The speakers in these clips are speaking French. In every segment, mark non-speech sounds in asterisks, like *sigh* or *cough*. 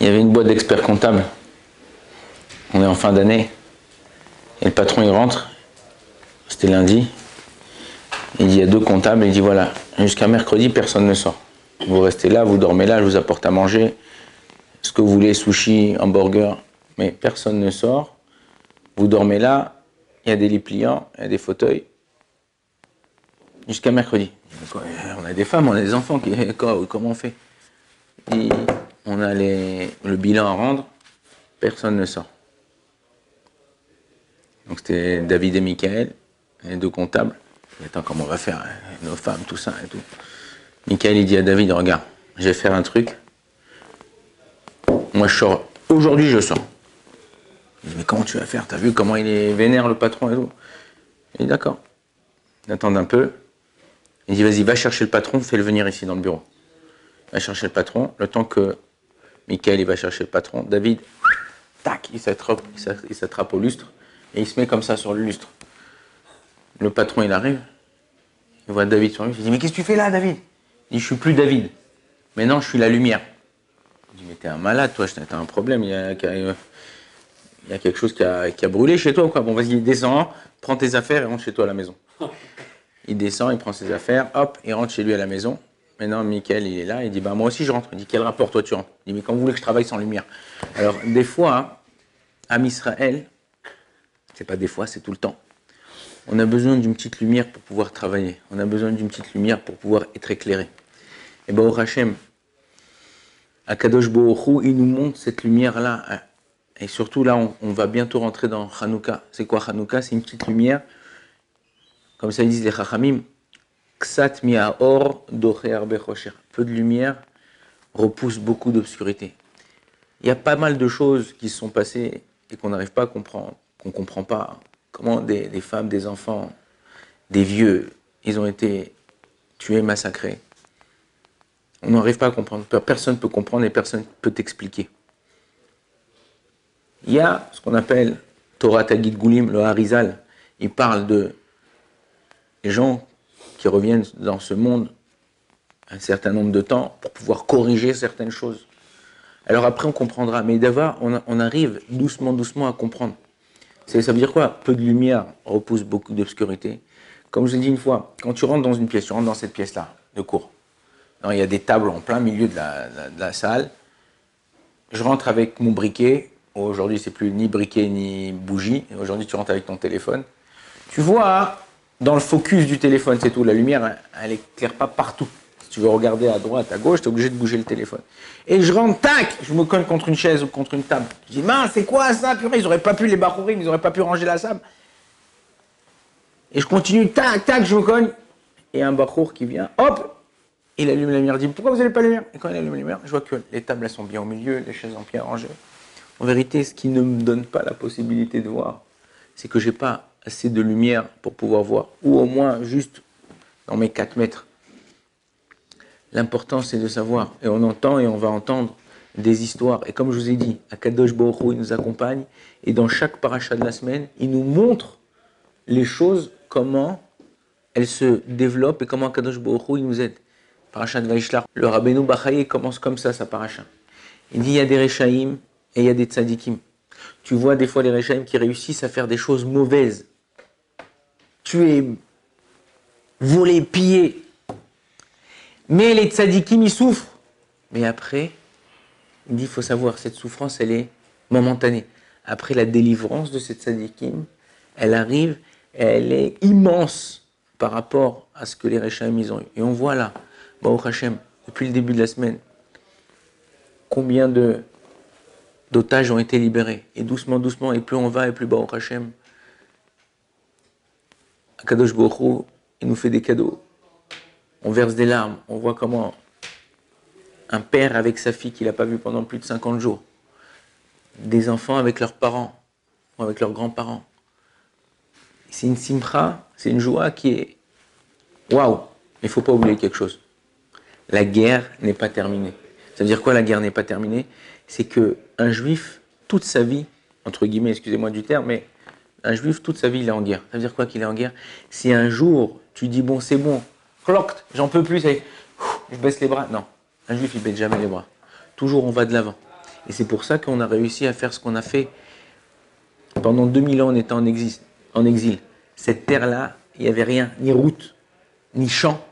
Il y avait une boîte d'experts comptables. On est en fin d'année. Et le patron, il rentre. C'était lundi. Il dit, il y a deux comptables. Il dit, voilà, jusqu'à mercredi, personne ne sort. Vous restez là, vous dormez là, je vous apporte à manger. Ce que vous voulez, sushi, hamburger. Mais personne ne sort. Vous dormez là. Il y a des lits pliants, il y a des fauteuils. Jusqu'à mercredi. On a des femmes, on a des enfants. *laughs* Comment on fait? On a le bilan à rendre. Personne ne sort. Donc c'était David et Michael, les deux comptables. Attends, comment on va faire hein, Nos femmes, tout ça et tout. Michael, il dit à David, regarde, je vais faire un truc. Moi, je sors. Aujourd'hui, je sors. Il dit, mais comment tu vas faire? T'as vu comment il est vénère, le patron et tout? Il dit, d'accord. Il attend un peu. Il dit, vas-y, va chercher le patron, fais-le venir ici dans le bureau. Va chercher le patron. Le temps que Michael, il va chercher le patron, David, tac, il s'attrape au lustre et il se met comme ça sur le lustre. Le patron, il arrive, il voit David sur lui, il dit Mais qu'est-ce que tu fais là, David? Il dit Je suis plus David. Maintenant, je suis la lumière. Il dit Mais t'es un malade, toi, t'as un problème. Il y, a, quelque chose qui a, brûlé chez toi quoi? Bon, vas-y, descends, prends tes affaires et rentre chez toi à la maison. Il descend, il prend ses affaires, hop, il rentre chez lui à la maison. Maintenant, Michael, il est là, il dit Bah, moi aussi, je rentre. Il dit Quel rapport, toi, tu rentres? Il dit Mais quand vous voulez que je travaille sans lumière Alors, des fois, à Israël, c'est pas des fois, c'est tout le temps. On a besoin d'une petite lumière pour pouvoir travailler. On a besoin d'une petite lumière pour pouvoir être éclairé. Et bien, au Hachem, à Kadosh il nous montre cette lumière-là. Et surtout, là, on, va bientôt rentrer dans Hanouka. C'est quoi Hanouka? C'est une petite lumière. Comme ça, ils disent les Chachamim. Ksat Peu de lumière repousse beaucoup d'obscurité. Il y a pas mal de choses qui se sont passées et qu'on n'arrive pas à comprendre qu'on comprend pas. Comment des, femmes, des enfants, des vieux, ils ont été tués, massacrés. On n'arrive pas à comprendre. Personne ne peut comprendre et personne ne peut t'expliquer. Il y a ce qu'on appelle Torah Tagit Goulim, le Harizal. Il parle de gens qui reviennent dans ce monde un certain nombre de temps pour pouvoir corriger certaines choses. Alors après, on comprendra. Mais d'abord, on arrive doucement, doucement à comprendre. Ça veut dire quoi? Peu de lumière repousse beaucoup d'obscurité. Comme je l'ai dit une fois, quand tu rentres dans une pièce, tu rentres dans cette pièce-là, de cours. il y a des tables en plein milieu de la, salle. Je rentre avec mon briquet. Aujourd'hui, c'est plus ni briquet ni bougie. Aujourd'hui, tu rentres avec ton téléphone. Tu vois dans le focus du téléphone, c'est tout. La lumière, elle n'éclaire pas partout tu veux regarder à droite, à gauche, tu es obligé de bouger le téléphone. Et je rentre, tac, je me colle contre une chaise ou contre une table. Je dis, mince, c'est quoi ça, purée? Ils n'auraient pas pu, les barourim, ils n'auraient pas pu ranger la sable. Et je continue, tac, tac, je me cogne. Et un barour qui vient, hop, il allume la lumière. Dit, pourquoi vous n'allez pas la lumière? Et quand il allume la lumière, je vois que les tables, elles sont bien au milieu, les chaises sont bien rangées. En vérité, ce qui ne me donne pas la possibilité de voir, c'est que j'ai pas assez de lumière pour pouvoir voir, ou au moins juste dans mes 4 mètres. L'important, c'est de savoir. Et on entend et on va entendre des histoires. Et comme je vous ai dit, Akadosh Baruch il nous accompagne. Et dans chaque paracha de la semaine, il nous montre les choses, comment elles se développent et comment Akadosh Baruch il nous aide. Paracha de Vaishlar, le Rabbeinu Bachaye commence comme ça sa paracha. Il dit il y a des Rechaim et il y a des Tzadikim. Tu vois des fois les Rechaim qui réussissent à faire des choses mauvaises. Tuer, voler, piller, mais les tzadikim, ils souffrent. Mais après, il dit, il faut savoir, cette souffrance, elle est momentanée. Après la délivrance de cette tzadikim, elle arrive elle est immense par rapport à ce que les Rechaim ils ont eu. Et on voit là, Baruch Hashem, depuis le début de la semaine, combien de d'otages ont été libérés. Et doucement, doucement, et plus on va, et plus Baruch Hashem, Akadosh Baruch il nous fait des cadeaux on verse des larmes, on voit comment un père avec sa fille qu'il n'a pas vue pendant plus de 50 jours, des enfants avec leurs parents ou avec leurs grands-parents. C'est une simcha, c'est une joie qui est waouh. Il ne faut pas oublier quelque chose. La guerre n'est pas terminée. Ça veut dire quoi la guerre n'est pas terminée? C'est que un juif, toute sa vie, entre guillemets, excusez-moi du terme, mais un juif, toute sa vie, il est en guerre. Ça veut dire quoi qu'il est en guerre? Si un jour, tu dis, bon, c'est bon, j'en peux plus, je baisse les bras. Non, un juif, il baisse jamais les bras. Toujours, on va de l'avant. Et c'est pour ça qu'on a réussi à faire ce qu'on a fait. Pendant 2000 ans, on était en exil. En exil. Cette terre-là, il n'y avait rien, ni route, ni champ,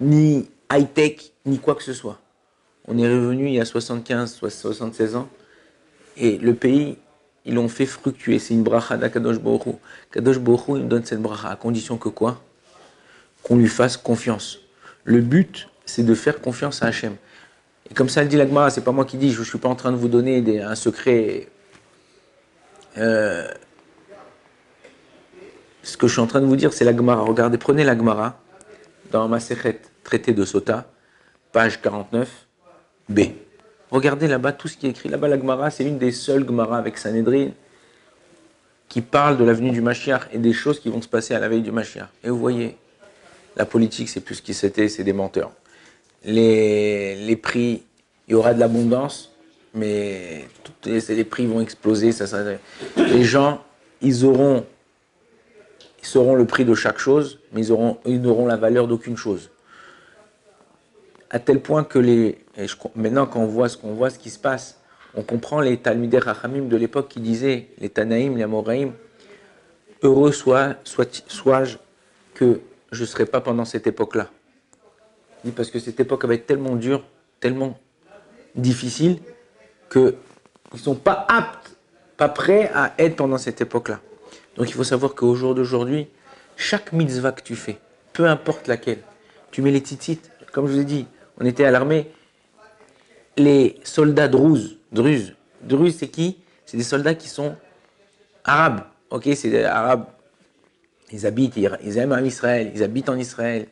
ni high-tech, ni quoi que ce soit. On est revenu il y a 75, 76 ans, et le pays, ils l'ont fait fructuer. C'est une bracha d'Akadosh Borou. Kadosh Borou, il me donne cette bracha, à condition que quoi? Qu'on lui fasse confiance. Le but, c'est de faire confiance à Hachem. Et comme ça le dit l'Agmara, c'est pas moi qui dis, je ne suis pas en train de vous donner un secret. Euh, ce que je suis en train de vous dire, c'est l'Agmara. Regardez, prenez l'Agmara dans ma traité de Sota, page 49, B. Regardez là-bas tout ce qui est écrit. Là-bas, l'Agmara, c'est une des seules Gemara avec Sanhedrin qui parle de l'avenue du Mashiach et des choses qui vont se passer à la veille du Mashiach. Et vous voyez, la politique, c'est plus ce qui c'était, c'est des menteurs les, prix, il y aura de l'abondance, mais les, les, prix vont exploser. Ça, ça, les gens, ils auront, ils sauront le prix de chaque chose, mais ils n'auront la valeur d'aucune chose. À tel point que les, maintenant quand on voit ce qu'on voit, ce qui se passe, on comprend les Talmudé Rachamim de l'époque qui disaient, les Tanaïm, les Amoraïm, heureux soit-je que je ne serai pas pendant cette époque-là parce que cette époque va être tellement dure, tellement difficile, qu'ils ne sont pas aptes, pas prêts à être pendant cette époque-là. Donc il faut savoir qu'au jour d'aujourd'hui, chaque mitzvah que tu fais, peu importe laquelle, tu mets les titites, comme je vous ai dit, on était à l'armée, les soldats druzes, druzes, druzes c'est qui? C'est des soldats qui sont arabes, ok? C'est des arabes, ils habitent, ils aiment en Israël, ils habitent en Israël,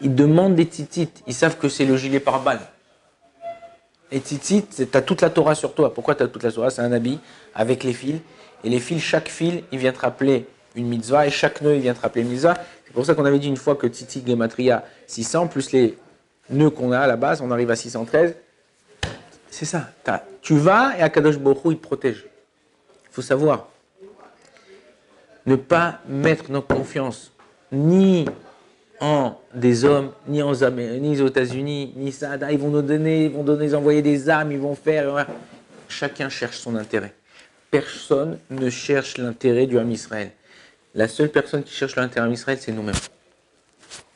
ils demandent des titites. Ils savent que c'est le gilet par balle. Et titites, tu as toute la Torah sur toi. Pourquoi tu as toute la Torah? C'est un habit avec les fils. Et les fils, chaque fil, il vient te rappeler une mitzvah. Et chaque nœud, il vient te rappeler une mitzvah. C'est pour ça qu'on avait dit une fois que titi, gematria 600, plus les nœuds qu'on a à la base, on arrive à 613. C'est ça. Tu vas et Akadosh Baruch il te protège. Il faut savoir. Ne pas mettre notre confiance ni en des hommes, ni, en, ni aux États-Unis, ni ça. Ils vont nous donner, ils vont donner, envoyer des armes, ils vont faire. Chacun cherche son intérêt. Personne ne cherche l'intérêt du Ham Israël. La seule personne qui cherche l'intérêt du Israël, c'est nous-mêmes.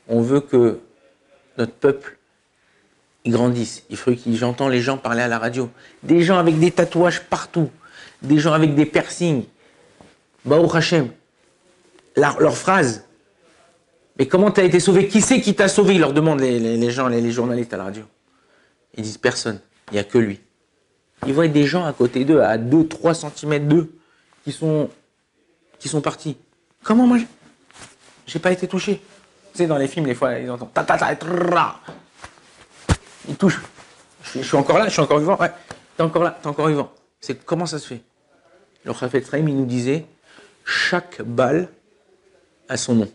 On veut que notre peuple il grandisse. Il faut que j'entends les gens parler à la radio. Des gens avec des tatouages partout. Des gens avec des piercings. Baruch Hashem. leur phrase, mais comment tu as été sauvé? Qui c'est qui t'a sauvé? Ils leur demandent les, gens, les, journalistes à la radio. Ils disent personne. Il n'y a que lui. Ils voient des gens à côté d'eux, à 2-3 cm d'eux, qui sont, qui sont partis. Comment moi J'ai pas été touché? Sais, dans les films, les fois, ils entendent ta ta ta Ils touchent. Je, suis encore là, je suis encore vivant. Ouais. T'es encore là, t'es encore vivant. C'est comment ça se fait? Le Rafet Sraim, il nous disait chaque balle a son nom.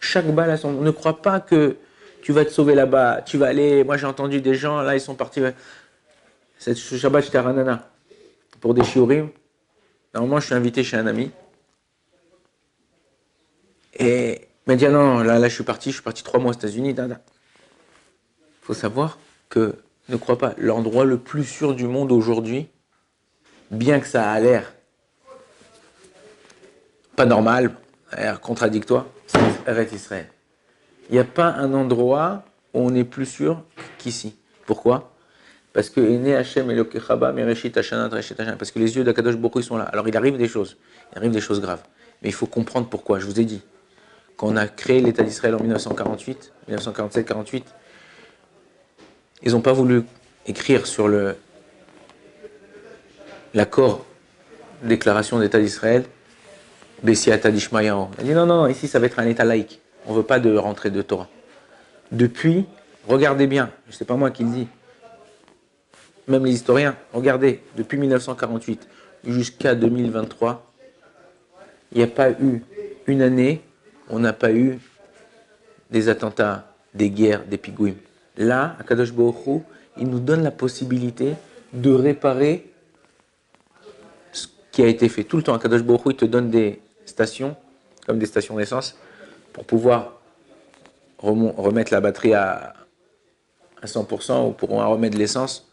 Chaque balle a son. Ne crois pas que tu vas te sauver là-bas. Tu vas aller. Moi, j'ai entendu des gens, là, ils sont partis. Cette Shabbat, j'étais à Ranana pour des shiurim. Normalement, je suis invité chez un ami. Et m'a dit ah non, là, là, je suis parti. Je suis parti trois mois aux États-Unis. Il faut savoir que, ne crois pas, l'endroit le plus sûr du monde aujourd'hui, bien que ça a l'air pas normal, contradictoire, c'est Israël. Il n'y a pas un endroit où on est plus sûr qu'ici. Pourquoi? Parce que parce que les yeux d'Akadosh Boko sont là. Alors il arrive des choses, il arrive des choses graves. Mais il faut comprendre pourquoi. Je vous ai dit, quand on a créé l'État d'Israël en 1948, 1947-48, ils n'ont pas voulu écrire sur le l'accord déclaration d'État d'Israël Bessiata Dishmayahu. Elle dit non, non, ici ça va être un État laïque. On ne veut pas de rentrée de Torah. Depuis, regardez bien, je sais pas moi qui le dis, même les historiens, regardez, depuis 1948 jusqu'à 2023, il n'y a pas eu une année, on n'a pas eu des attentats, des guerres, des pigouïms. Là, à Kadosh Baruch il nous donne la possibilité de réparer ce qui a été fait. Tout le temps, à Kadosh Baruch il te donne des, stations, comme des stations d'essence, pour pouvoir remettre la batterie à, à 100% ou pour remettre l'essence.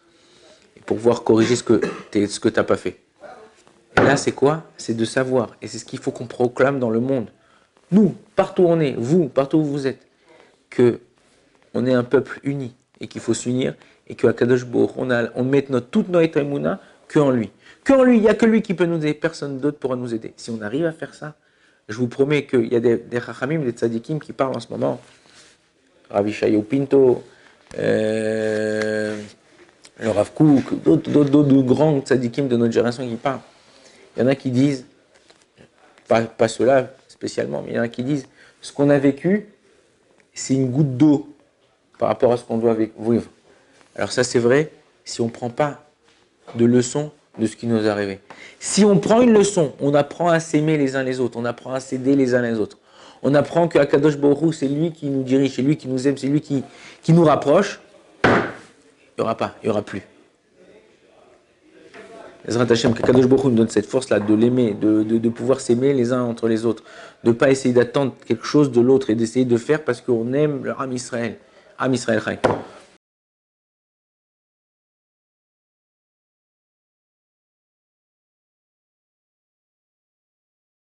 et pour pouvoir corriger ce que tu n'as pas fait. Là, c'est quoi? C'est de savoir. Et c'est ce qu'il faut qu'on proclame dans le monde. Nous, partout où on est, vous, partout où vous êtes, que on est un peuple uni et qu'il faut s'unir et qu'à Kadosh Baruch on, a, on met notre, toute notre émouna que en lui. Que en lui, il n'y a que lui qui peut nous aider, personne d'autre pourra nous aider. Si on arrive à faire ça, je vous promets qu'il y a des, des rachamim, des tzadikim qui parlent en ce moment. Ravi Shayou Pinto, euh, le Rav Kook, d'autres grands tzadikim de notre génération qui parlent. Il y en a qui disent, pas, pas ceux-là spécialement, mais il y en a qui disent, ce qu'on a vécu, c'est une goutte d'eau par rapport à ce qu'on doit vivre. Alors ça c'est vrai si on ne prend pas de leçon de ce qui nous est arrivé. Si on prend une leçon, on apprend à s'aimer les uns les autres, on apprend à s'aider les uns les autres. On apprend que Akadosh Borou, c'est lui qui nous dirige, c'est lui qui nous aime, c'est lui qui, qui nous rapproche. Il n'y aura pas, il n'y aura plus. Ezrat Hashem, qu'Akadosh Borou nous donne cette force-là de l'aimer, de, pouvoir s'aimer les uns entre les autres, de ne pas essayer d'attendre quelque chose de l'autre et d'essayer de faire parce qu'on aime le Ram Israël. Am Israël